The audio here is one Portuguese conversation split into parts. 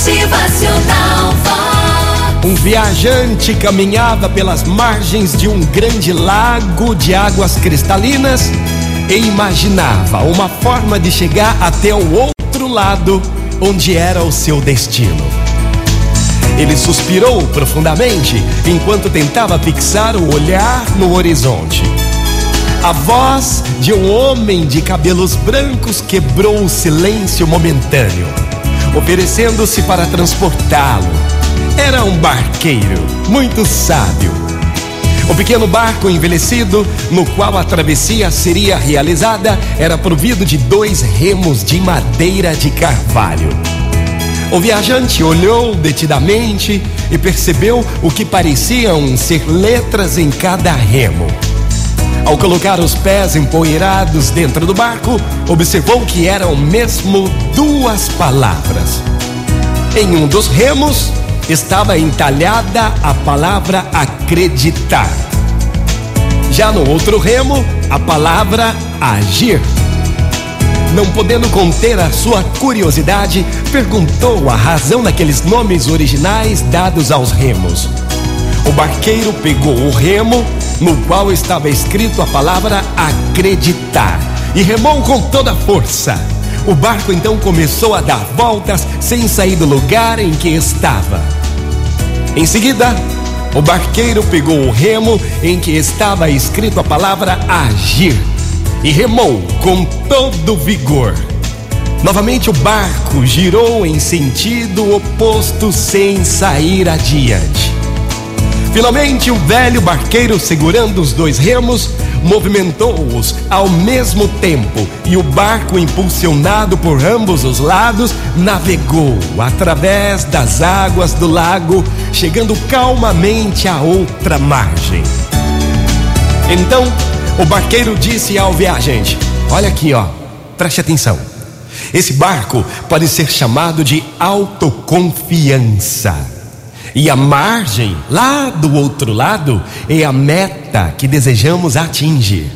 Motivacional. Um viajante caminhava pelas margens de um grande lago de águas cristalinas e imaginava uma forma de chegar até o outro lado, onde era o seu destino. Ele suspirou profundamente enquanto tentava fixar o olhar no horizonte. A voz de um homem de cabelos brancos quebrou o silêncio momentâneo, oferecendo-se para transportá-lo. Era um barqueiro, muito sábio. O pequeno barco envelhecido, no qual a travessia seria realizada, era provido de dois remos de madeira de carvalho. O viajante olhou detidamente e percebeu o que pareciam ser letras em cada remo. Ao colocar os pés empoeirados dentro do barco, observou que eram mesmo duas palavras. Em um dos remos estava entalhada a palavra acreditar. Já no outro remo, a palavra agir. Não podendo conter a sua curiosidade, perguntou a razão daqueles nomes originais dados aos remos. O barqueiro pegou o remo, no qual estava escrito a palavra acreditar, e remou com toda força. O barco então começou a dar voltas sem sair do lugar em que estava. Em seguida, o barqueiro pegou o remo em que estava escrito a palavra agir e remou com todo vigor. Novamente o barco girou em sentido oposto sem sair adiante. Finalmente, o velho barqueiro, segurando os dois remos, movimentou-os ao mesmo tempo e o barco, impulsionado por ambos os lados, navegou através das águas do lago, chegando calmamente à outra margem. Então, o barqueiro disse ao viajante: Olha aqui, ó, preste atenção. Esse barco pode ser chamado de autoconfiança. E a margem, lá do outro lado, é a meta que desejamos atingir.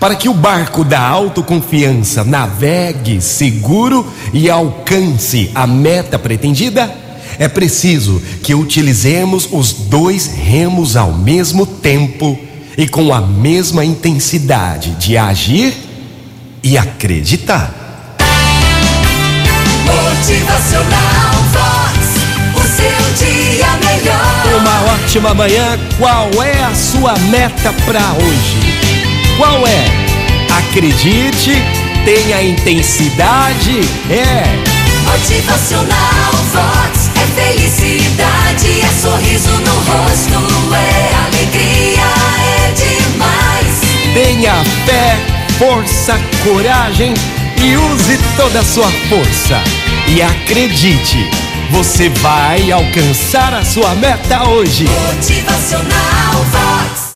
Para que o barco da autoconfiança navegue seguro e alcance a meta pretendida, é preciso que utilizemos os dois remos ao mesmo tempo e com a mesma intensidade de agir e acreditar. Uma ótima manhã. Qual é a sua meta para hoje? Qual é? Acredite, tenha intensidade, é. Motivacional Vox. É felicidade, é sorriso no rosto, é alegria, é demais. Tenha fé, força, coragem e use toda a sua força. E acredite, você vai alcançar a sua meta hoje. Motivacional Vox.